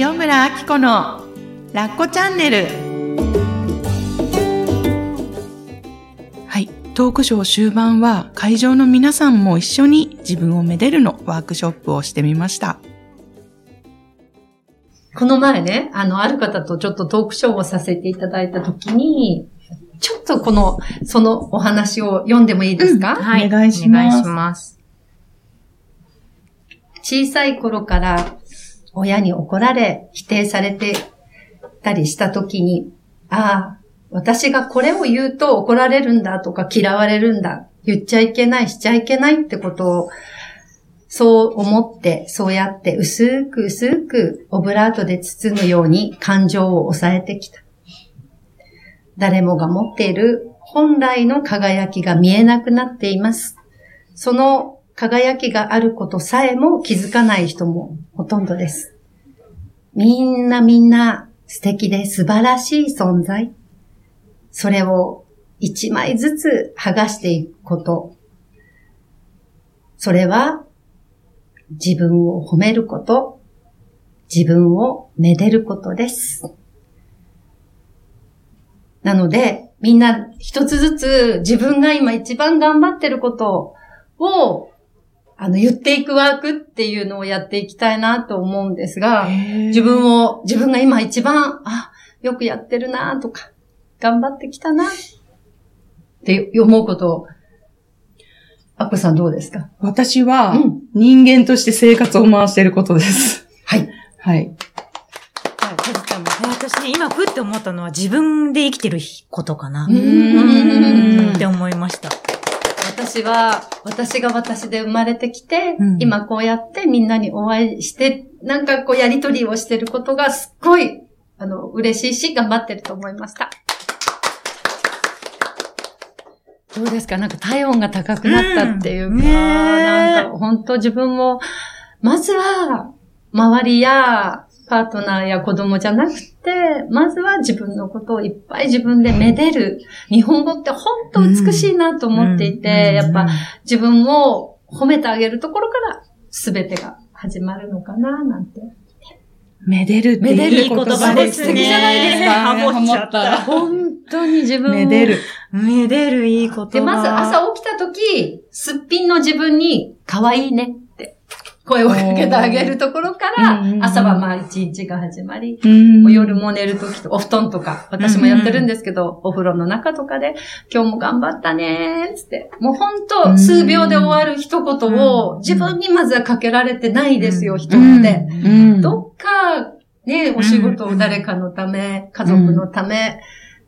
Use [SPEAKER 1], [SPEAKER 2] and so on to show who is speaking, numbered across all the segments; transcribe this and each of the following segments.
[SPEAKER 1] 塩村あき子のラッコチャンネル。はい。トークショー終盤は会場の皆さんも一緒に自分をめでるのワークショップをしてみました。
[SPEAKER 2] この前ね、あの、ある方とちょっとトークショーをさせていただいたときに、ちょっとこの、そのお話を読んでもいいですか、
[SPEAKER 1] はい。お願いします。
[SPEAKER 3] お願いします。
[SPEAKER 2] 小さい頃から親に怒られ、否定されてたりしたときに、ああ、私がこれを言うと怒られるんだとか嫌われるんだ、言っちゃいけない、しちゃいけないってことを、そう思って、そうやって薄く薄くオブラートで包むように感情を抑えてきた。誰もが持っている本来の輝きが見えなくなっています。その輝きがあることさえも気づかない人もほとんどです。みんなみんな素敵で素晴らしい存在。それを一枚ずつ剥がしていくこと。それは自分を褒めること、自分をめでることです。なので、みんな一つずつ自分が今一番頑張ってることを、あの、言っていくワークっていうのをやっていきたいなと思うんですが、自分を、自分が今一番、あ、よくやってるなとか、頑張ってきたなって思うことを、アップさんどうですか？
[SPEAKER 1] 私は
[SPEAKER 2] うん
[SPEAKER 1] 人間として生活を回していることです。
[SPEAKER 2] はい。
[SPEAKER 1] はい。
[SPEAKER 2] はい、
[SPEAKER 3] 私ね、今、ふって思ったのは自分で生きてることかな。
[SPEAKER 2] うーん
[SPEAKER 3] って思いました。
[SPEAKER 2] 私は、私が私で生まれてきて、
[SPEAKER 3] うん。
[SPEAKER 2] 今こうやってみんなにお会いして、なんかこうやりとりをしてることがすっごい、あの、嬉しいし、頑張ってると思いました。どうですか？なんか体温が高くなったっていうか、
[SPEAKER 3] うん。
[SPEAKER 2] なんか本当自分も、まずは、周りや、パートナーや子供じゃなくて、まずは自分のことをいっぱい自分でめでる。日本語って本当美しいなと思っていて、やっぱ自分を褒めてあげるところから全てが始まるのかな、なんて。
[SPEAKER 1] めでるって
[SPEAKER 2] めでる
[SPEAKER 3] いい言葉ですね。
[SPEAKER 2] 素敵じゃないですか
[SPEAKER 3] ハモっちゃった。
[SPEAKER 2] 本当に自分を。
[SPEAKER 1] めでる。
[SPEAKER 3] めでるいい言葉。
[SPEAKER 2] で、まず朝起きた時、すっぴんの自分に、可愛いねって、声をかけてあげるところから朝はまあ一日が始まり、
[SPEAKER 1] うん。
[SPEAKER 2] 夜も寝る時と、お布団とか、私もやってるんですけど、お風呂の中とかで、今日も頑張ったねーつって、もうほん。と数秒で終わる一言を自分にまずはかけられてないですよ、人って。
[SPEAKER 1] うん。
[SPEAKER 2] どっか、ね、お仕事を誰かのため、家族のため、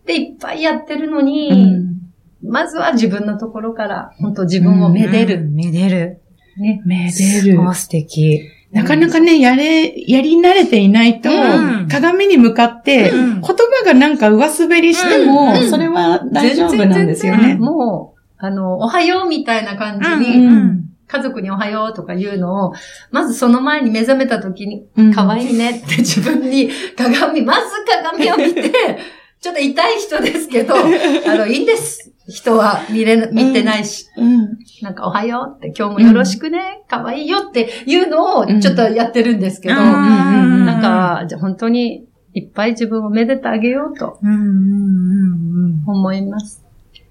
[SPEAKER 2] でいっぱいやってるの
[SPEAKER 1] う
[SPEAKER 2] に、
[SPEAKER 1] ん。
[SPEAKER 2] まずは自分のところから、本当自分をめで
[SPEAKER 3] う
[SPEAKER 2] る。
[SPEAKER 3] ん。めでる。
[SPEAKER 2] ね。
[SPEAKER 1] めでる。
[SPEAKER 3] あ、素敵。
[SPEAKER 1] なかなかね、やれ、やり慣れていないと、
[SPEAKER 3] うん
[SPEAKER 1] 鏡に向かって、
[SPEAKER 3] うん
[SPEAKER 1] 言葉がなんか上滑りしても、
[SPEAKER 2] うん
[SPEAKER 1] それは大丈夫なんですよね。
[SPEAKER 2] もう、あの、おはようみたいな感じ
[SPEAKER 3] うん
[SPEAKER 2] に、
[SPEAKER 1] うん
[SPEAKER 2] 家族におはようとか言うのを、まずその前に目覚めた時に、
[SPEAKER 1] うん
[SPEAKER 2] 可愛いねって自分に鏡、まず鏡を見て、ちょっと痛い人ですけど、あの、いいんです。人は見れな、見てないし。
[SPEAKER 1] うん
[SPEAKER 2] なんかおはようって、今日もよろしくね、可愛いよっていうのをちょっとやってるんですけど、
[SPEAKER 3] うん
[SPEAKER 1] うん
[SPEAKER 2] なんか、じゃあ本当にいっぱい自分をめでてあげようと
[SPEAKER 3] うんうんうんうん
[SPEAKER 2] 思います。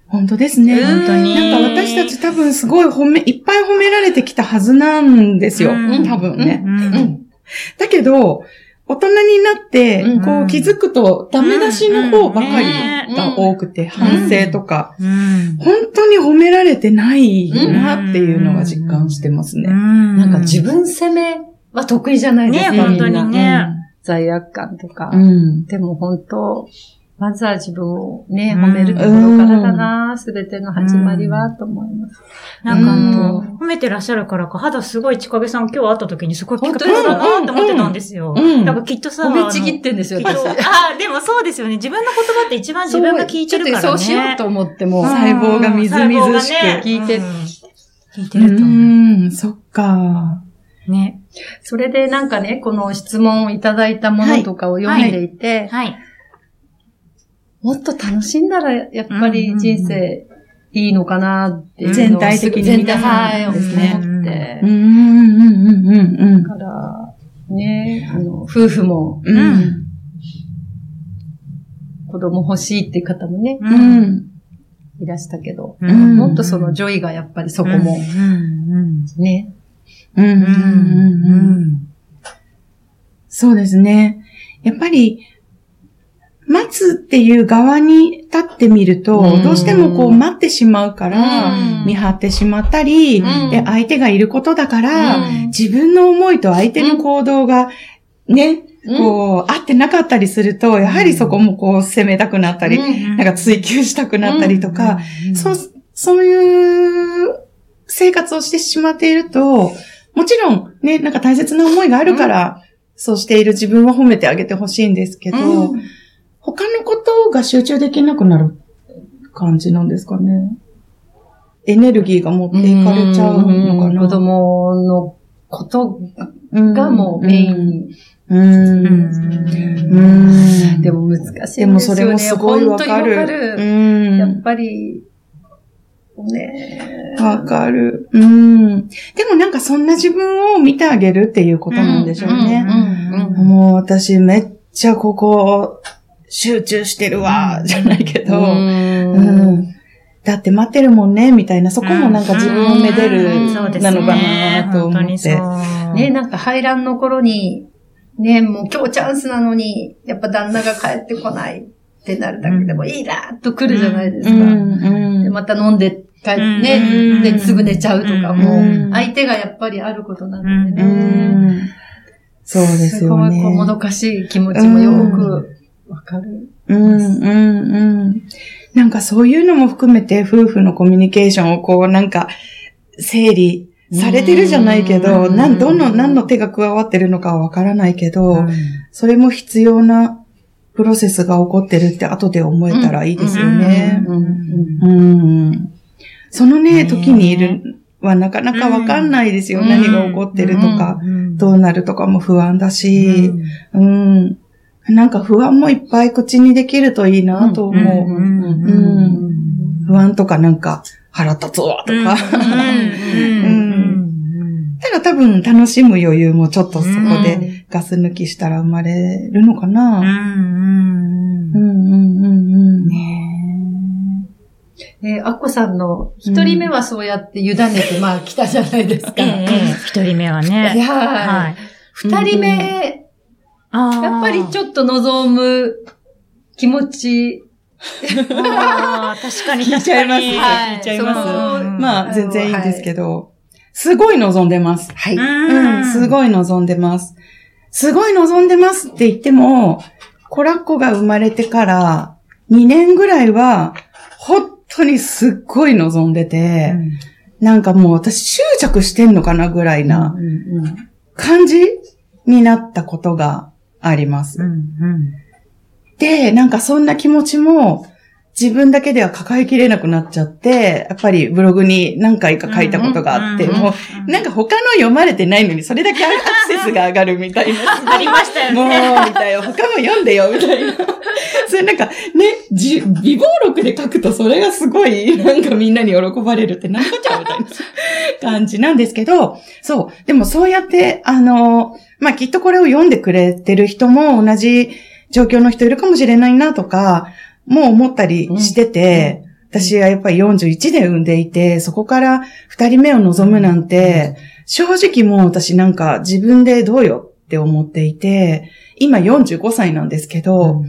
[SPEAKER 1] 本当ですね。
[SPEAKER 3] 本当に
[SPEAKER 1] なんか私たち多分すごい褒め、いっぱい褒められてきたはずなんですよ。
[SPEAKER 3] うん
[SPEAKER 1] 多分ね。だけど、大人になって
[SPEAKER 2] うん、
[SPEAKER 1] こう気づくとダメ出しの方ばかり
[SPEAKER 2] うん
[SPEAKER 1] が多くて、反省とか、
[SPEAKER 3] うん
[SPEAKER 1] 本当に褒められてないなっていうのが実感してますね。
[SPEAKER 3] な
[SPEAKER 2] なんか自分責めは得意じゃないですか、
[SPEAKER 3] ね本当
[SPEAKER 2] みんな。
[SPEAKER 3] にね
[SPEAKER 2] 罪悪感とか。
[SPEAKER 1] うん。
[SPEAKER 2] でも本当、まずは自分をね、
[SPEAKER 3] うん
[SPEAKER 2] 褒めるところからだな、すべての始まりは、と思います。
[SPEAKER 3] なんかあ
[SPEAKER 1] う
[SPEAKER 3] の、褒めてらっしゃるからか、肌すごい近毛さん今日会った時にすごいピカピカだなって思ってたんですよ。
[SPEAKER 1] うんうん
[SPEAKER 3] だからきっとさ、
[SPEAKER 2] 褒めちぎってんですよ、私。
[SPEAKER 3] あ、でもそうですよね。自分の言葉って一番自分が聞いてるからね。
[SPEAKER 2] ちょっとそうしようと思っても、
[SPEAKER 1] 細胞がみずみずしく
[SPEAKER 2] 聞いて
[SPEAKER 3] うん聞いて
[SPEAKER 1] う
[SPEAKER 3] ると思う。
[SPEAKER 1] ん、そっか。
[SPEAKER 3] ね。
[SPEAKER 2] それでなんかね、この質問をいただいたものとかを読んでいて、
[SPEAKER 3] はい。
[SPEAKER 2] もっと楽しんだら、やっぱり人生いいのかなって
[SPEAKER 1] 全体的に
[SPEAKER 2] 全体、はい、思
[SPEAKER 1] ですね
[SPEAKER 2] って
[SPEAKER 1] うん、うん、うん、うん、うん
[SPEAKER 2] だから、ねあの、夫婦も
[SPEAKER 1] うん。
[SPEAKER 2] 子供欲しいって方もね、
[SPEAKER 1] う
[SPEAKER 3] うん
[SPEAKER 1] ん。
[SPEAKER 2] いらしたけど、
[SPEAKER 1] うん
[SPEAKER 2] もっとそのジョイがやっぱりそこも
[SPEAKER 3] うん
[SPEAKER 2] ね、
[SPEAKER 1] うん。うん。
[SPEAKER 3] うん
[SPEAKER 1] うん。そうですね。やっぱり、待つっていう側に立ってみると、
[SPEAKER 2] うん。
[SPEAKER 1] どうしてもこう待ってしまうから、
[SPEAKER 2] うん。
[SPEAKER 1] 見張ってしまったり、
[SPEAKER 2] うん。
[SPEAKER 1] で、相手がいることだから、
[SPEAKER 2] うん。
[SPEAKER 1] 自分の思いと相手の行動が、ね、
[SPEAKER 2] うん。
[SPEAKER 1] こう、合ってなかったりすると、やはりそこもこう、責めたくなったり、
[SPEAKER 2] うん。
[SPEAKER 1] なんか追求したくなったりとか、そう、そういう生活をしてしまっていると、もちろんね、なんか大切な思いがあるから、そうしている自分は褒めてあげてほしいんですけど、
[SPEAKER 2] うん
[SPEAKER 1] 他のことが集中できなくなる感じなんですかね。エネルギーが持っていかれちゃうのかな。
[SPEAKER 2] 子供のこと
[SPEAKER 1] うん
[SPEAKER 2] がもうメインに。
[SPEAKER 1] うん。うん。
[SPEAKER 2] でも難しいんです
[SPEAKER 1] で
[SPEAKER 2] よね。
[SPEAKER 1] もそれもすごいわか
[SPEAKER 2] 本当にわか
[SPEAKER 1] る。
[SPEAKER 2] やっぱり、ね
[SPEAKER 1] わかる。うん。でもなんかそんな自分を見てあげるっていうことなんでしょうね。もう私めっちゃここ集中してるわ、じゃないけど、うん。だって待ってるもんね、みたいな、そこもなんか自分をめでる
[SPEAKER 2] うん。
[SPEAKER 3] そうです
[SPEAKER 1] なのかなと思って。
[SPEAKER 2] ね、なんか排卵の頃に、ね、もう今日チャンスなのに、やっぱ旦那が帰ってこないってなるだけでもいいなっと来るじゃないですか。
[SPEAKER 1] うん。
[SPEAKER 2] で、また飲んで帰って
[SPEAKER 3] うん。
[SPEAKER 2] ね、で、すぐ寝ちゃうとかも
[SPEAKER 1] うん、
[SPEAKER 2] 相手がやっぱりあることなので
[SPEAKER 1] う
[SPEAKER 2] ね。
[SPEAKER 1] ん。そうですよ
[SPEAKER 2] すごい、こう、も
[SPEAKER 1] ね。
[SPEAKER 2] どかしい気持ちもよくわかる。
[SPEAKER 1] うん、うん、うん。なんかそういうのも含めて夫婦のコミュニケーションをこうなんか整理されてるじゃないけど、
[SPEAKER 2] うん
[SPEAKER 1] なん、どの、何の手が加わってるのかはわからないけど、
[SPEAKER 3] うん
[SPEAKER 1] それも必要なプロセスが起こってるって後で思えたらいいですよね。そのね、
[SPEAKER 3] ね
[SPEAKER 1] 時にいるはなかなかわかんないですよ。
[SPEAKER 2] うん
[SPEAKER 1] 何が起こってるとか、
[SPEAKER 3] うん
[SPEAKER 1] どうなるとかも不安だし、うん。なんか不安もいっぱい口にできるといいなと思う。
[SPEAKER 3] うん
[SPEAKER 1] うん不安とかなんか腹立つわとか。
[SPEAKER 3] うん
[SPEAKER 1] ただ多分楽しむ余裕もちょっとそこでガス抜きしたら生まれるのかな。うんうんうんうん。
[SPEAKER 2] えー、アッコさんの一人目はそうやって委ねて、まあ来たじゃないですか。
[SPEAKER 3] ええ一人目はいね。
[SPEAKER 2] やー
[SPEAKER 3] はい。
[SPEAKER 2] 二人目、やっぱりちょっと望む気持ち、
[SPEAKER 3] 確かに
[SPEAKER 1] 聞い
[SPEAKER 3] 確かに。
[SPEAKER 1] ちゃいます。
[SPEAKER 2] はい。
[SPEAKER 1] 聞いちゃいます。まあ全然いいんですけど、すごい望んでます。
[SPEAKER 2] はい。
[SPEAKER 1] うん、すごい望んでます。すごい望んでますって言っても、コラッコが生まれてから2年ぐらいは、本当にすっごい望んでて、なんかもう私執着してんのかなぐらいな感じになったことがあります。
[SPEAKER 3] うんうん
[SPEAKER 1] で、なんかそんな気持ちも自分だけでは抱えきれなくなっちゃって、やっぱりブログに何回か書いたことがあって、
[SPEAKER 3] うん
[SPEAKER 1] もうなんか他の読まれてないのにそれだけアクセスが上がるみたいな。
[SPEAKER 3] ありましたよ
[SPEAKER 1] もう、
[SPEAKER 3] ね。
[SPEAKER 1] みたいな。他も読んでよ、みたいな。それなんか、ね、じ、微暴録で書くとそれがすごい、なんかみんなに喜ばれるってなんかちゃうみたいな感じなんですけど、そう。でもそうやって、あの、まあ、きっとこれを読んでくれてる人も同じ状況の人いるかもしれないなとか、もう思ったりしてて、私はやっぱり41で産んでいて、そこから二人目を望むなんて、正直もう私なんか自分でどうよって思っていて、今45歳なんですけど、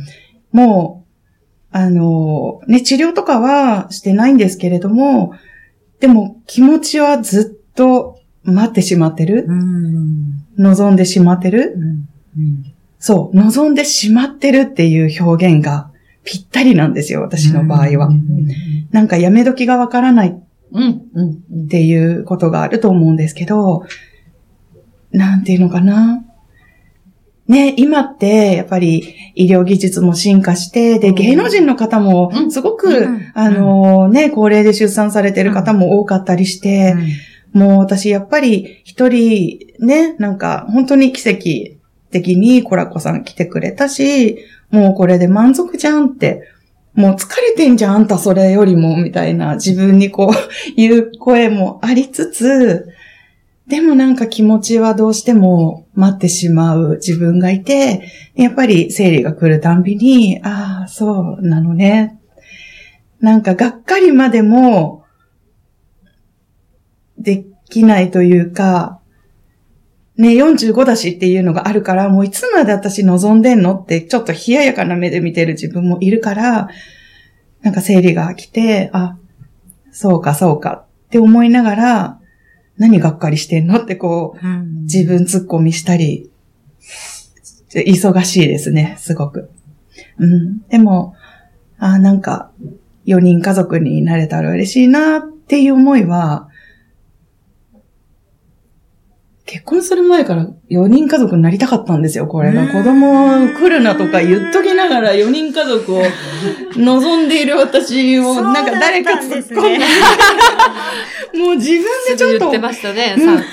[SPEAKER 1] もう、あの、ね、治療とかはしてないんですけれども、でも気持ちはずっと待ってしまってる？
[SPEAKER 3] うん。
[SPEAKER 1] 望んでしまってる？
[SPEAKER 3] うん。
[SPEAKER 1] そう、望んでしまってるっていう表現がぴったりなんですよ、私の場合は。なんかやめ時がわからない
[SPEAKER 2] うん。うん。
[SPEAKER 1] っていうことがあると思うんですけど、なんていうのかな？ね、今って、やっぱり医療技術も進化して、で、
[SPEAKER 2] うん。
[SPEAKER 1] 芸能人の方も
[SPEAKER 2] う、ん。
[SPEAKER 1] すごく、
[SPEAKER 3] うん。
[SPEAKER 1] あのね、高齢で出産されてる方も多かったりして、もう私やっぱり一人ね、なんか本当に奇跡的にコラコさん来てくれたし、もうこれで満足じゃんって、もう疲れてんじゃん、あんたそれよりも、みたいな自分にこう言う声もありつつ、でもなんか気持ちはどうしても待ってしまう自分がいて、やっぱり生理が来るたんびに、ああ、そうなのね。なんかがっかりまでも、できないというか、ね、45だしっていうのがあるから、もういつまで私望んでんの？って、ちょっと冷ややかな目で見てる自分もいるから、なんか生理が来て、あ、そうかそうかって思いながら、何がっかりしてんの？ってこう、
[SPEAKER 3] うん
[SPEAKER 1] 自分突っ込みしたり、忙しいですね、すごく。うん。でも、あなんか、4人家族になれたら嬉しいなっていう思いは、結婚する前から4人家族になりたかったんですよ、これが。
[SPEAKER 3] うん
[SPEAKER 1] 子供来るなとか言っときながら4人家族を望んでいる私を、なんか誰か突っ込んで、
[SPEAKER 3] ね
[SPEAKER 1] もう自分でちょっと
[SPEAKER 2] 言ってましたね。
[SPEAKER 1] うん。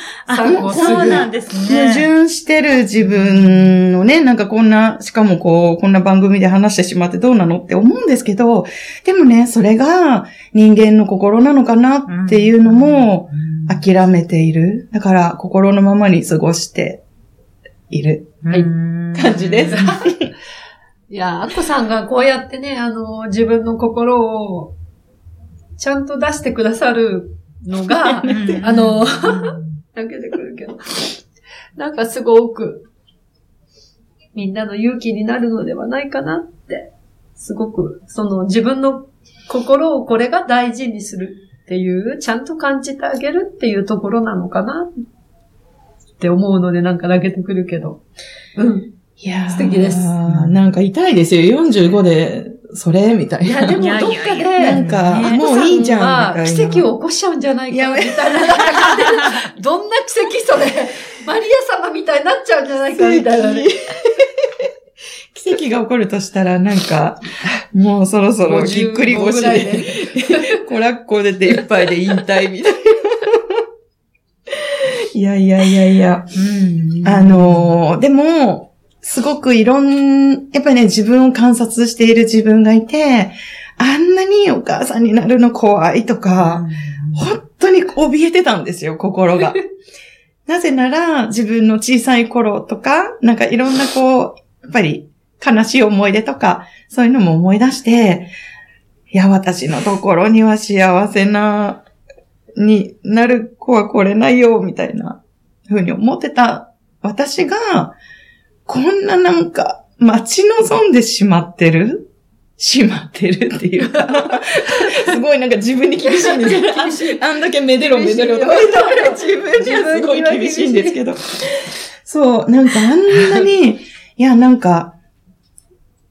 [SPEAKER 3] そうなんです
[SPEAKER 1] 矛
[SPEAKER 3] ね。
[SPEAKER 1] 盾してる自分をね、なんかこんな、しかもこう、こんな番組で話してしまってどうなのって思うんですけど、でもね、それが人間の心なのかなっていうのも諦めている。だから心のままに過ごしている。
[SPEAKER 3] はい。
[SPEAKER 1] 感じです。
[SPEAKER 2] いや、アッコさんがこうやってね、あの、自分の心を、ちゃんと出してくださるのが、あの、泣けてくるけど、なんかすごく、みんなの勇気になるのではないかなって、すごく、その自分の心をこれが大事にするっていう、ちゃんと感じてあげるっていうところなのかなって思うのでなんか泣けてくるけど。うん。
[SPEAKER 1] いやー
[SPEAKER 2] 素敵です
[SPEAKER 1] なんか痛いですよ。45で、それ？みたいな。
[SPEAKER 2] いや、でもどっかで、
[SPEAKER 1] なんか、
[SPEAKER 3] ね
[SPEAKER 1] もういいじゃん、みたいな。
[SPEAKER 2] 奇跡を起こしちゃうんじゃないか、
[SPEAKER 1] いや
[SPEAKER 2] みたいな。どんな奇跡それ？マリア様みたいになっちゃうんじゃないか、みたいなね。
[SPEAKER 1] 奇跡が起こるとしたら、なんか、もうそろそろぎっくり腰
[SPEAKER 2] 55ぐらい
[SPEAKER 1] で、コラッコ出て一杯で引退みたいな。いやいやいやいや。
[SPEAKER 3] うん
[SPEAKER 1] あのーでも、すごくいろん、やっぱりね、自分を観察している自分がいて、あんなにお母さんになるの怖いとか、本当に怯えてたんですよ、心が。なぜなら、自分の小さい頃とか、なんかいろんなこう、やっぱり悲しい思い出とか、そういうのも思い出して、いや、私のところには幸せな、になる子は来れないよ、みたいな、ふうに思ってた私が、こんななんか、待ち望んでしまってる？しまってるっていうか、すごいなんか自分に厳しいんですよ。あんだけめでろめでろと。か言ったら自分にはすごい厳しいんですけど。そう、なんかあんなに、いや、なんか、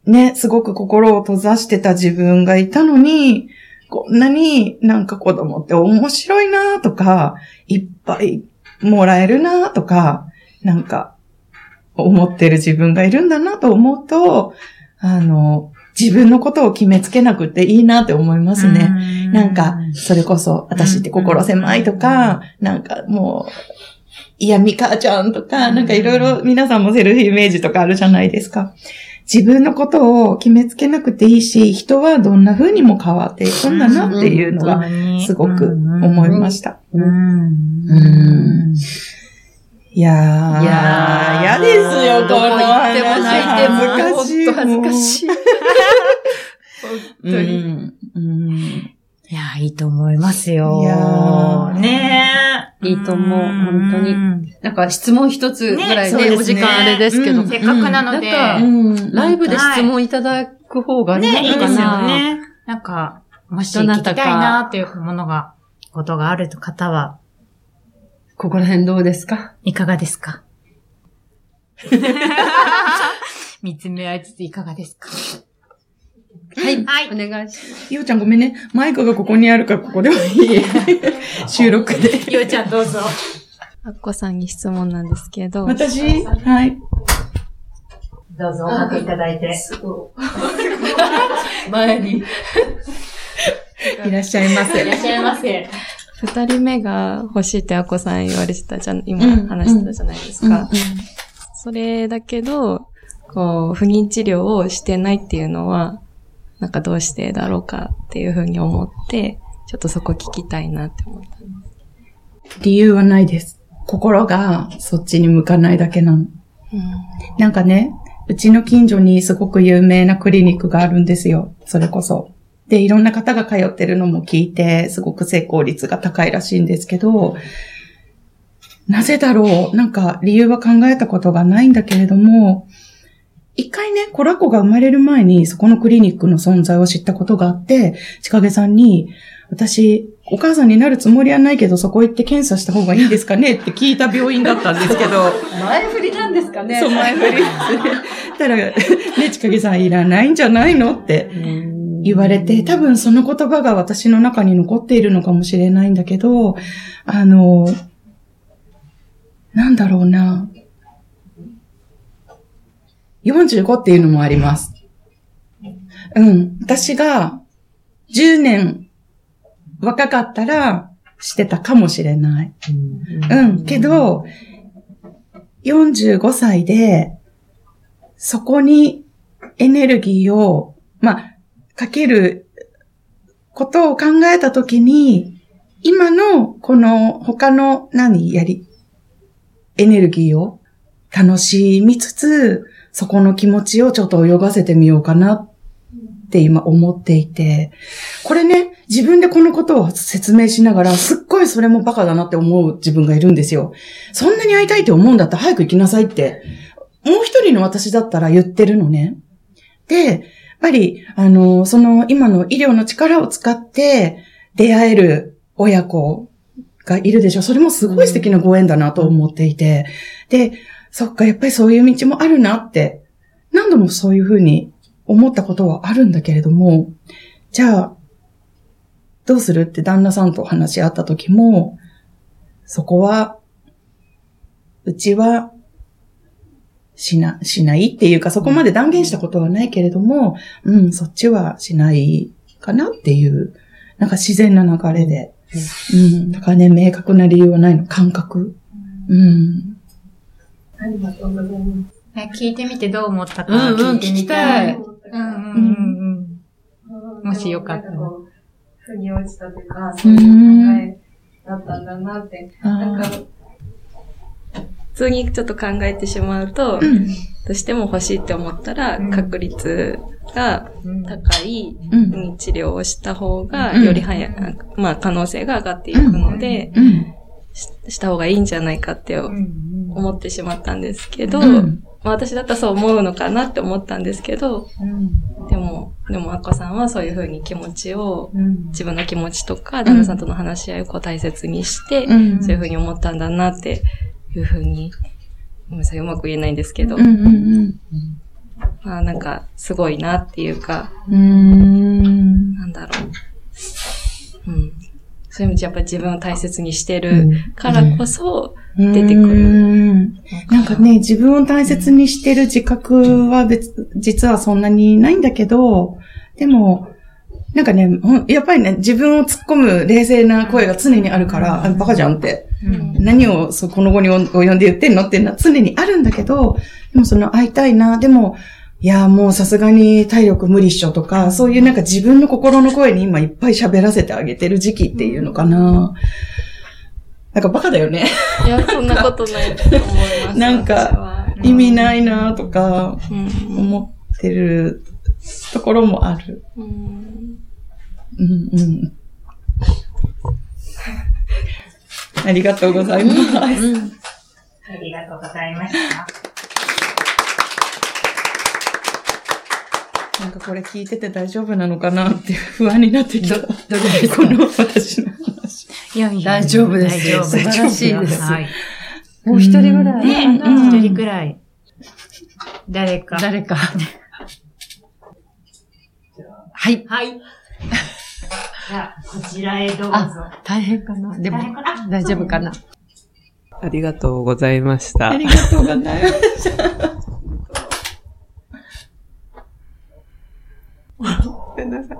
[SPEAKER 1] ね、すごく心を閉ざしてた自分がいたのに、こんなになんか子供って面白いなとか、いっぱいもらえるなとか、なんか、思ってる自分がいるんだなと思うと、あの、自分のことを決めつけなくていいなって思いますね。なんか、それこそ、私って心狭いとか、なんかもう、いや、ミカちゃんとか、なんかいろいろ皆さんもセルフイメージとかあるじゃないですか。自分のことを決めつけなくていいし、人はどんな風にも変わっていくんだなっていうのが、すごく思いました。いやー、
[SPEAKER 2] いやー
[SPEAKER 1] 嫌ですよ、この
[SPEAKER 2] 行っても泣いても、
[SPEAKER 1] 恥ずかしい。
[SPEAKER 2] 本当恥ずかしい。本当
[SPEAKER 1] う
[SPEAKER 2] に。
[SPEAKER 1] ん。うん。
[SPEAKER 3] いや、いいと思いますよ。
[SPEAKER 1] いやー
[SPEAKER 3] ねえ。
[SPEAKER 2] いいと思う。本当に。
[SPEAKER 3] に。
[SPEAKER 2] なんか質問一つぐらいね、お時間あれですけど、
[SPEAKER 1] うん
[SPEAKER 3] せっかくなので。
[SPEAKER 2] ライブで質問いただく方がね、
[SPEAKER 3] ね、いいですよ
[SPEAKER 2] かな。
[SPEAKER 3] ね。なんか、もし聞きたいなっていうものが、ことがある方は、
[SPEAKER 2] ここら辺どうですか？
[SPEAKER 3] いかがですか？見つめ合いつついかがですか？
[SPEAKER 2] はい。
[SPEAKER 3] はい
[SPEAKER 2] お願いします。
[SPEAKER 1] ようちゃんごめんね。マイクがここにあるからここでもいい。収録で。
[SPEAKER 3] ようちゃんどうぞ。
[SPEAKER 4] あっこさんに質問なんですけど、
[SPEAKER 1] 私？はい。
[SPEAKER 3] どうぞ、おかけいただいて。
[SPEAKER 2] すごい。前に。
[SPEAKER 1] いらっしゃいませ。
[SPEAKER 3] いらっしゃいませ。
[SPEAKER 4] 二人目が欲しいってあっこさん言われてたじゃん、今
[SPEAKER 1] うん
[SPEAKER 4] 話してたじゃないですか。それだけど、こう、不妊治療をしてないっていうのは、なんかどうしてだろうかっていうふうに思って、ちょっとそこ聞きたいなって思った。
[SPEAKER 1] 理由はないです。心がそっちに向かないだけなの。なんかね、うちの近所にすごく有名なクリニックがあるんですよ。それこそ。で、いろんな方が通ってるのも聞いて、すごく成功率が高いらしいんですけど、なぜだろう？なんか理由は考えたことがないんだけれども、一回ね、コラコが生まれる前にそこのクリニックの存在を知ったことがあって、ちかげさんに、私、お母さんになるつもりはないけど、そこ行って検査した方がいいですかね？って聞いた病院だったんですけど、
[SPEAKER 5] 前振りなんですかね？
[SPEAKER 1] そう、前振り。ですね。たら、ね、ちかげさんいらないんじゃないの？って言われて、多分その言葉が私の中に残っているのかもしれないんだけど、あの、なんだろうな。45っていうのもあります。うん。私が10年若かったらしてたかもしれない。うん。けど、45歳で、そこにエネルギーを、まあ、かけることを考えたときに、今のこの他の何やり、エネルギーを楽しみつつ、そこの気持ちをちょっと泳がせてみようかなって今思っていて、これね、自分でこのことを説明しながら、すっごいそれもバカだなって思う自分がいるんですよ。そんなに会いたいって思うんだったら早く行きなさいって、もう一人の私だったら言ってるのね。で、やっぱり、あの、その今の医療の力を使って出会える親子がいるでしょ。それもすごい素敵なご縁だなと思っていて。で、そっか、やっぱりそういう道もあるなって、何度もそういうふうに思ったことはあるんだけれども、じゃあ、どうするって旦那さんと話し合った時も、そこは、うちは、しな、しないっていうか、そこまで断言したことはないけれども、うん、そっちはしないかなっていう、なんか自然な流れで。うん、だからね、明確な理由はないの。感覚。うん。
[SPEAKER 5] ありがとうございます。
[SPEAKER 3] え聞いてみてどう思ったか
[SPEAKER 5] うんうん
[SPEAKER 3] 聞いてみたい。
[SPEAKER 5] 聞
[SPEAKER 3] うんうんうんうん。もしよかったら
[SPEAKER 5] 腑に落ちたというか、
[SPEAKER 1] う
[SPEAKER 5] そういう考えだったんだなって。なん
[SPEAKER 1] あ
[SPEAKER 5] か、
[SPEAKER 4] 普通にちょっと考えてしまうと。どうしても欲しいって思ったら、
[SPEAKER 3] うん
[SPEAKER 4] 確率が
[SPEAKER 3] うん
[SPEAKER 4] 高い治療をした方が、
[SPEAKER 1] うん
[SPEAKER 4] より早い、まあ可能性が上がっていくので、
[SPEAKER 1] うん。
[SPEAKER 4] しした方がいいんじゃないかって
[SPEAKER 3] うん
[SPEAKER 4] 思ってしまったんですけど、
[SPEAKER 1] うん
[SPEAKER 4] まあ私だったらそう思うのかなって思ったんですけど、
[SPEAKER 3] うん
[SPEAKER 4] でも、でも、あこさんはそういうふうに気持ちを、
[SPEAKER 3] うん
[SPEAKER 4] 自分の気持ちとか、旦那さんとの話し合いをこう大切にして、
[SPEAKER 1] うん
[SPEAKER 4] そういうふうに思ったんだなっていうふうに、ごめんなさい、うまく言えないんですけど、
[SPEAKER 1] うんうん
[SPEAKER 4] まあなんか、すごいなっていうか、
[SPEAKER 1] うん。うん。
[SPEAKER 4] なんだろう。うん。そういう意味でやっぱり自分を大切にしてるからこそ、出てくる
[SPEAKER 1] うんなんかね、自分を大切にしてる自覚は別、実はそんなにないんだけど、でも、なんかね、やっぱりね、自分を突っ込む冷静な声が常にあるから、あバカじゃんって。
[SPEAKER 3] うん
[SPEAKER 1] 何をそうこの後に及んで言ってんのっていうのは常にあるんだけど、でもその会いたいな、でも、いや、もうさすがに体力無理っしょとか、そういうなんか自分の心の声に今いっぱい喋らせてあげてる時期っていうのかな。なんかバカだよね。
[SPEAKER 4] いや、そんなことないと思います。
[SPEAKER 1] なんか意味ないなとか
[SPEAKER 4] うん
[SPEAKER 1] 思ってるところもある。
[SPEAKER 4] うん
[SPEAKER 1] うんうん。ありがとうございます。
[SPEAKER 3] ありがとうございました。
[SPEAKER 1] なんかこれ聞いてて大丈夫なのかなって不安になってきた。この私の話。
[SPEAKER 3] いやいや
[SPEAKER 5] 大丈夫です
[SPEAKER 3] 大丈夫
[SPEAKER 5] 素晴らしいです
[SPEAKER 3] はい。
[SPEAKER 5] もう一人ぐらい。
[SPEAKER 3] ね
[SPEAKER 1] うん
[SPEAKER 3] 一人くらい。誰か。
[SPEAKER 5] 誰か。はい。
[SPEAKER 3] はい。じゃあ、こちらへどうぞ。
[SPEAKER 5] あ、大変かなでも
[SPEAKER 3] 大変かな、
[SPEAKER 5] 大丈夫かな
[SPEAKER 6] ありがとうございました。
[SPEAKER 1] ありがとうございます。
[SPEAKER 6] ご めんなさい。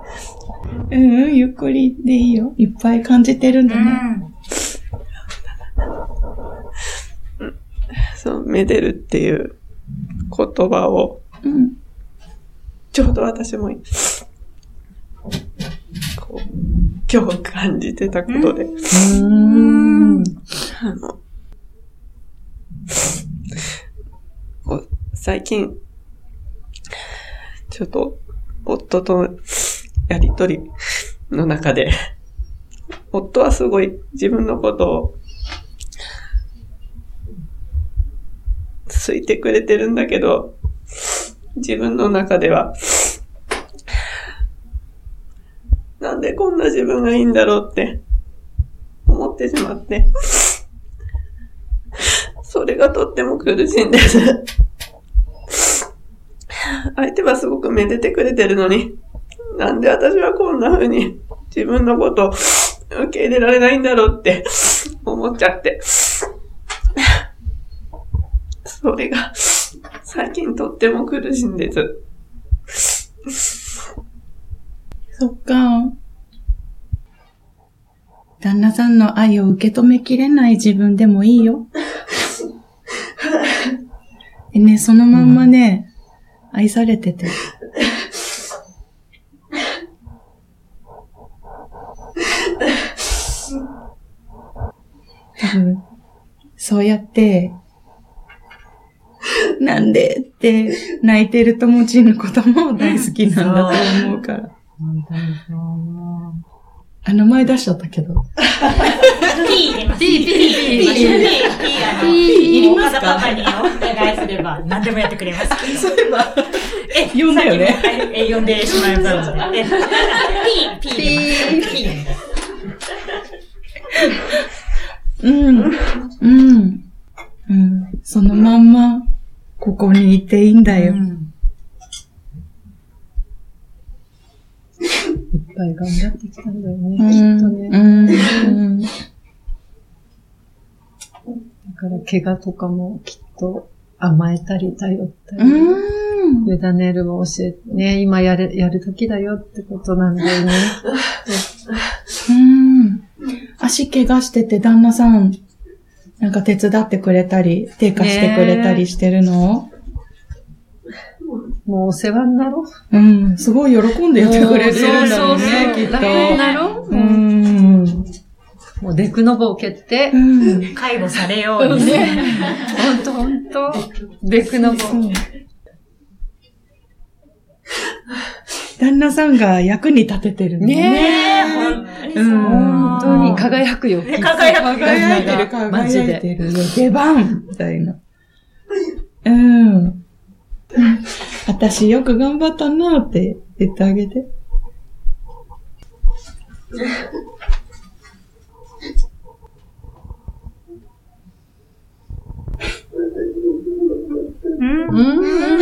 [SPEAKER 1] うん、ゆっくりでいいよ。いっぱい感じてるんだね。
[SPEAKER 6] うん、そう、めでるっていう言葉を、
[SPEAKER 1] うん、
[SPEAKER 6] ちょうど私も、こう、今日感じてたことで、
[SPEAKER 1] うん、
[SPEAKER 6] あの、最近、ちょっと、夫とやりとりの中で、夫はすごい自分のことを、好いてくれてるんだけど、自分の中では、なんでこんな自分がいいんだろうって思ってしまって、それがとっても苦しいんです。相手はすごくめでてくれてるのに、なんで私はこんな風に自分のことを受け入れられないんだろうって思っちゃって。それが最近とっても苦しいんです。
[SPEAKER 1] そっか。旦那さんの愛を受け止めきれない自分でもいいよ。でね、そのまんまね、愛されてて。多分、そうやって、なんでって泣いてる友達のことも大好きなんだと思うから。あ、名前出しちゃったけど。
[SPEAKER 3] P 入れます。
[SPEAKER 7] P、P、P。
[SPEAKER 3] P、P、
[SPEAKER 1] P いりますか
[SPEAKER 3] パパにお願いすれば何でもやってくれます。
[SPEAKER 1] そういえば、
[SPEAKER 3] え、
[SPEAKER 1] 呼んだよね
[SPEAKER 3] え、呼んでしまいました。え P、P 入れます。P 入れます。
[SPEAKER 1] うん、うん、うん。そのまんま、ここにいていいんだよ。
[SPEAKER 2] いっぱい頑張ってきたんだよね、
[SPEAKER 1] うん、
[SPEAKER 2] きっとね。
[SPEAKER 1] うん、
[SPEAKER 2] だから怪我とかもきっと甘えたり頼ったり、
[SPEAKER 1] うん。
[SPEAKER 2] 委ねるを教えて、ね、今やれ、やる時だよってことなんだよね。
[SPEAKER 1] うん。足怪我してて旦那さん、なんか手伝ってくれたり、手貸してくれたりしてるの、
[SPEAKER 2] もうお世話になろう。
[SPEAKER 1] うん。すごい喜んでやってくれてるんだろうね、きっと。
[SPEAKER 2] 楽になろう。
[SPEAKER 1] うん。
[SPEAKER 2] もうデクノボを蹴って
[SPEAKER 1] う、ん。
[SPEAKER 3] 介護されように。
[SPEAKER 2] ほんとほんと、デクノボ。
[SPEAKER 1] 旦那さんが役に立ててるのね。
[SPEAKER 3] ねえ、本当にそう。
[SPEAKER 1] うん
[SPEAKER 2] 本当に輝くよ。
[SPEAKER 3] ね輝く
[SPEAKER 1] 輝いてる、輝いて
[SPEAKER 2] で。
[SPEAKER 1] るよ。出番みたいな。うん。私よく頑張ったなって言ってあげて。
[SPEAKER 2] うん。
[SPEAKER 1] うん。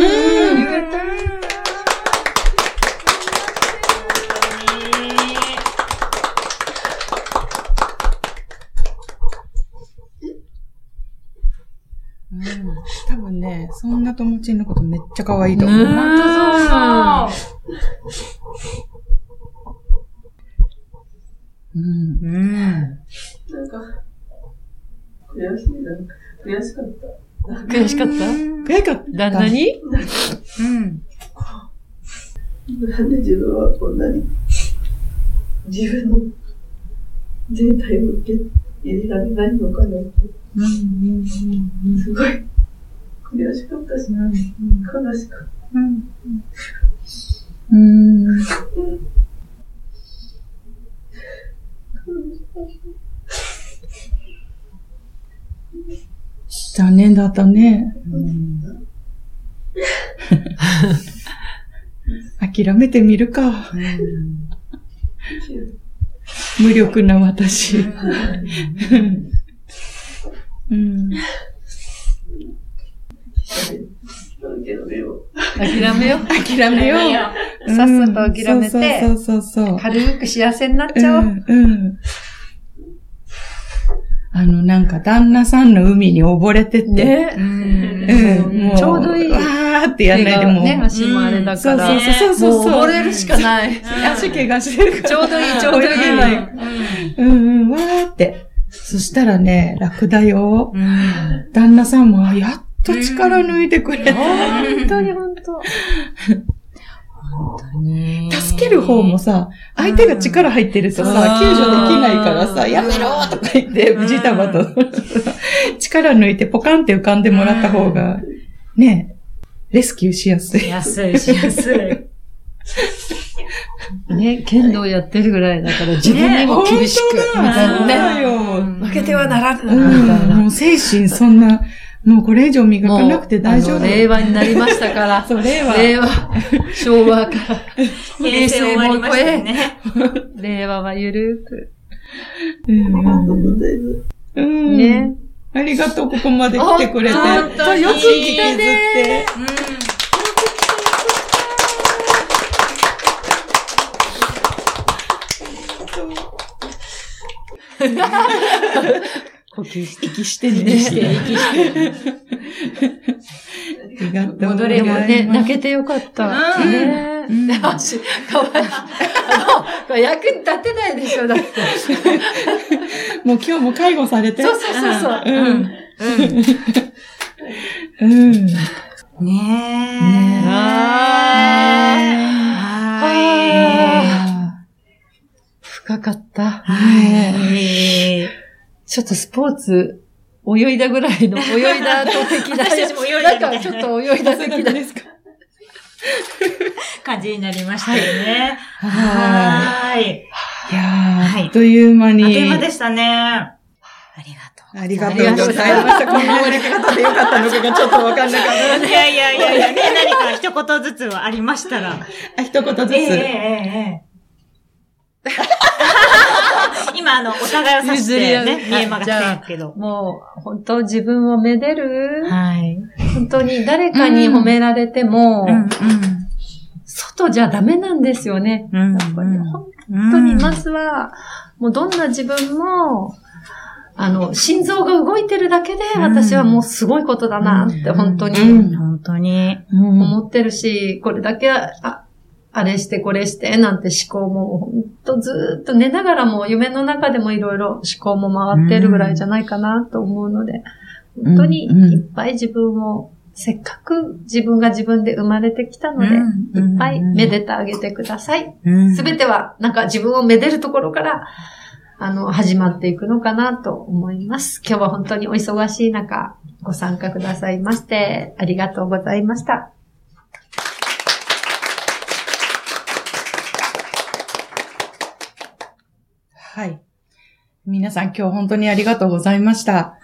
[SPEAKER 1] 多分ね、そんな友達のことめっちゃ可愛いと思う。
[SPEAKER 3] 本当そう
[SPEAKER 1] うん。
[SPEAKER 3] うん。
[SPEAKER 6] なんか、悔しいな。悔しかった。
[SPEAKER 2] 悔しかった？
[SPEAKER 1] 悔しかった。
[SPEAKER 2] 旦那に？
[SPEAKER 3] うん。
[SPEAKER 6] なんで自分はこんなに自分の全体を受け入れられないのかなって、すごい悔しかったし、悲しかった。
[SPEAKER 1] うん。残念だったね。諦めてみるか。無力な私。うん。
[SPEAKER 6] 諦めよう。
[SPEAKER 2] 諦めよう。
[SPEAKER 1] 諦めよう。
[SPEAKER 2] さっさと諦めて
[SPEAKER 1] うんそうそうそう。
[SPEAKER 2] 軽く幸せになっちゃおう。
[SPEAKER 1] うん、うん。あの、なんか、旦那さんの海に溺れてって。
[SPEAKER 2] ね。
[SPEAKER 1] うん。
[SPEAKER 2] ちょうどいい
[SPEAKER 1] わーってやんないでもう。
[SPEAKER 2] ね、足もあれだか
[SPEAKER 1] そう
[SPEAKER 2] ら。
[SPEAKER 1] そうそうそうそう。
[SPEAKER 2] 溺れるしかない。
[SPEAKER 1] 足怪我してるから。
[SPEAKER 2] ちょうどいい、ちょうどいい。
[SPEAKER 1] 泳げない。うんうん、わーって。そしたらね、楽だよ。旦那さんも、あやっと力抜いてくれた。
[SPEAKER 2] 本当に本当。
[SPEAKER 1] 助ける方もさ、相手が力入ってるとさ、救助できないからさ、やめろとか言って、ジタバタ力抜いてポカンって浮かんでもらった方が、ね、レスキューしやすい。
[SPEAKER 3] 安いしやすい。
[SPEAKER 2] ね、剣道やってるぐらいだから自分にも厳しく、みたいな
[SPEAKER 1] そう
[SPEAKER 2] ね。
[SPEAKER 1] だよ。
[SPEAKER 2] 負けてはならぬ、
[SPEAKER 1] う
[SPEAKER 2] みたい
[SPEAKER 1] ん。
[SPEAKER 2] な。
[SPEAKER 1] もう精神そんな、もうこれ以上磨かなくて大丈夫。
[SPEAKER 2] 令和になりましたから。
[SPEAKER 1] そう、令和。
[SPEAKER 2] 令和、昭和から、
[SPEAKER 3] 平成終わりましたよね。
[SPEAKER 2] 令和はゆるく。
[SPEAKER 1] うんうん。
[SPEAKER 2] ね。
[SPEAKER 1] ありがとう、ここまで来てくれて。
[SPEAKER 2] あ本当よく来たね
[SPEAKER 1] 引きずって。
[SPEAKER 2] 呼吸して。
[SPEAKER 1] 息してね。息して、息して。ありがとうございます。
[SPEAKER 2] でもね、泣けてよかった。
[SPEAKER 3] うん
[SPEAKER 2] ね
[SPEAKER 1] うん
[SPEAKER 2] 足、かわいい。役に立てないでしょ、だって。
[SPEAKER 1] もう今日も介護されて？
[SPEAKER 2] そうそうそうそう。
[SPEAKER 1] うん。
[SPEAKER 3] うん。
[SPEAKER 1] うん。
[SPEAKER 2] ちょっとスポーツ、泳いだぐらいの、泳いだ後的な。
[SPEAKER 3] 私たちも泳いだな
[SPEAKER 2] なんかちょっと泳いだ的な。
[SPEAKER 1] ですか？
[SPEAKER 3] 感じになりましたよね。
[SPEAKER 1] は
[SPEAKER 3] はい。
[SPEAKER 1] い。いや
[SPEAKER 3] はい
[SPEAKER 1] ー、あっという間に。
[SPEAKER 3] あっという間でしたね。ありがとう。
[SPEAKER 1] ありがとうございました。こんな終わり方でよかったのかがちょっとわかんなかった。
[SPEAKER 3] いやいやいやいや、ね、何か一言ずつはありましたら。
[SPEAKER 1] あ一言ずつ。
[SPEAKER 3] ええええええ 今、あの、お互いを指してね、見えま
[SPEAKER 2] じゃあ
[SPEAKER 3] せんけど。
[SPEAKER 2] もう、本当自分をめでる。
[SPEAKER 3] はい。
[SPEAKER 2] 本当に誰かに褒められても、
[SPEAKER 3] うん、
[SPEAKER 2] 外じゃダメなんですよね。
[SPEAKER 3] うん。
[SPEAKER 2] やっぱり
[SPEAKER 3] うん
[SPEAKER 2] 本当にまずは、もうどんな自分も、あの、心臓が動いてるだけで、
[SPEAKER 3] うん
[SPEAKER 2] 私はもうすごいことだなって、本当
[SPEAKER 1] う
[SPEAKER 2] に
[SPEAKER 1] ん
[SPEAKER 3] 本当に。
[SPEAKER 1] うん
[SPEAKER 2] 思ってるし、これだけ、あ、あれしてこれして、なんて思考も、本当ずーっと寝ながらも、夢の中でもいろいろ思考も回ってるぐらいじゃないかなと思うので、本当にいっぱい自分を、せっかく自分が自分で生まれてきたので、
[SPEAKER 3] うん
[SPEAKER 2] いっぱいめでてあげてください。すべ
[SPEAKER 3] て、
[SPEAKER 2] ては、なんか自分をめでるところから、あの、始まっていくのかなと思います。今日は本当にお忙しい中、ご参加くださいまして、ありがとうございました。
[SPEAKER 1] はい。皆さん今日本当にありがとうございました。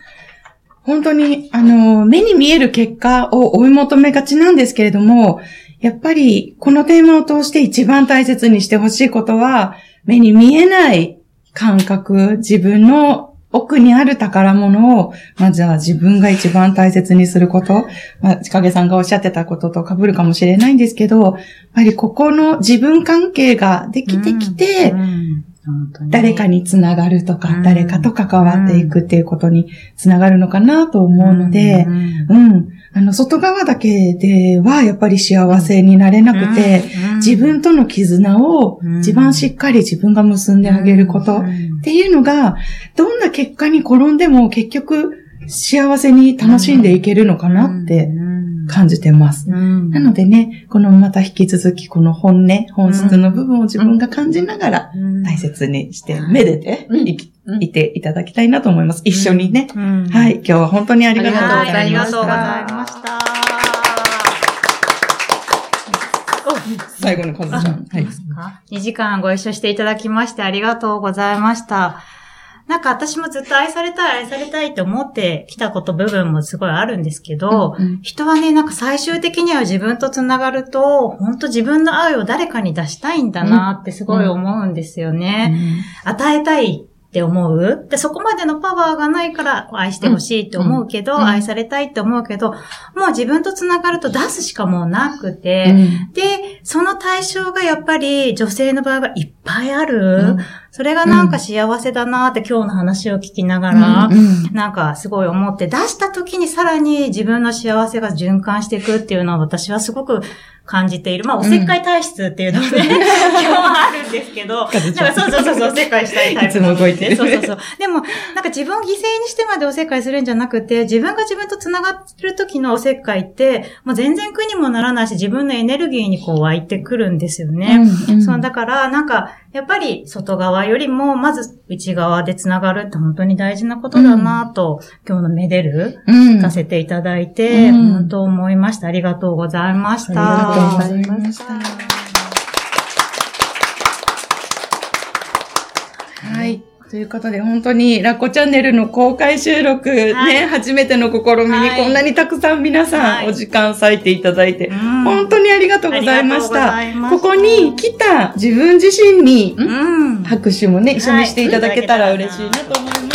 [SPEAKER 1] 本当に、あの、目に見える結果を追い求めがちなんですけれども、やっぱりこのテーマを通して一番大切にしてほしいことは、目に見えない感覚、自分の奥にある宝物を、まずは自分が一番大切にすること。まあ、ちかげさんがおっしゃってたことと被るかもしれないんですけど、やっぱりここの自分関係ができてきて、
[SPEAKER 3] うん本当に
[SPEAKER 1] 誰かにつながるとか、
[SPEAKER 3] うん。
[SPEAKER 1] 誰かと関わっていくっていうことにつながるのかなと思うので
[SPEAKER 3] う、ん
[SPEAKER 1] うん。あの、外側だけではやっぱり幸せになれなくて、
[SPEAKER 3] うん
[SPEAKER 1] 自分との絆を
[SPEAKER 3] うん。
[SPEAKER 1] 一番しっかり自分が結んであげることっ
[SPEAKER 3] うん
[SPEAKER 1] ていうのが、どんな結果に転んでも結局幸せに楽しんでいけるのかなって感じてます。
[SPEAKER 3] うん
[SPEAKER 1] なのでね、このまた引き続きこの本音、本質の部分を自分が感じながら
[SPEAKER 3] うん
[SPEAKER 1] 大切にして、めでて
[SPEAKER 2] うん
[SPEAKER 1] いき
[SPEAKER 2] うん
[SPEAKER 1] いていただきたいなと思います。一緒にね。
[SPEAKER 3] うん
[SPEAKER 1] はい、今日は本当にありがとうございまし
[SPEAKER 3] りがとうござい
[SPEAKER 1] た。
[SPEAKER 3] ました。
[SPEAKER 1] 最後のカズちゃん。はい。
[SPEAKER 3] 2時間ご一緒していただきましてありがとうございました。なんか私もずっと愛されたい、愛されたいと思ってきたこと部分もすごいあるんですけど、
[SPEAKER 1] うん
[SPEAKER 3] 人はね、なんか最終的には自分とつながると、本当自分の愛を誰かに出したいんだなってすごい思うんですよね。与えたいって思う？で、そこまでのパワーがないから愛してほしいって思うけど、
[SPEAKER 1] うんうん
[SPEAKER 3] 愛されたいって思うけど、もう自分とつながると出すしかもうなくて、
[SPEAKER 1] うん。
[SPEAKER 3] で、その対象がやっぱり女性の場合はいっぱいある。
[SPEAKER 1] うん。
[SPEAKER 3] それがなんか幸せだなって今日の話を聞きながら、
[SPEAKER 1] うん
[SPEAKER 3] なんかすごい思って出した時にさらに自分の幸せが循環していくっていうのは私はすごく感じている。まあ、おせっかい体質っていうのもね、今日はあるんですけど、なんかそうそうそうそう、おせっかいしたいタイプなので。
[SPEAKER 1] いつも動いてる
[SPEAKER 3] そうそうそう。でも、なんか自分を犠牲にしてまでおせっかいするんじゃなくて、自分が自分と繋がってる時のおせっかいって、もう全然苦にもならないし、自分のエネルギーにこう湧いてくるんですよね。
[SPEAKER 1] うんうん
[SPEAKER 3] そう、だから、なんか、やっぱり外側よりも、まず内側で繋がるって本当に大事なことだなと、今日のメデル、
[SPEAKER 1] うん
[SPEAKER 3] 聞かせていただいて、
[SPEAKER 1] うん
[SPEAKER 3] 本当思いました。ありがとうございました。
[SPEAKER 1] とうございました。はい。ということで、本当に、ラッコチャンネルの公開収録、
[SPEAKER 3] はい
[SPEAKER 1] ね、初めての試みに、
[SPEAKER 3] はい
[SPEAKER 1] こんなにたくさん皆さん、
[SPEAKER 3] はい
[SPEAKER 1] お時間割いていただいて、
[SPEAKER 3] うん
[SPEAKER 1] 本当に
[SPEAKER 3] ありがとうございました。
[SPEAKER 1] ここに来た自分自身に、ん
[SPEAKER 3] うん。
[SPEAKER 1] 拍手もね、一緒にしていただけたら
[SPEAKER 3] はい
[SPEAKER 1] 嬉しいなと思います。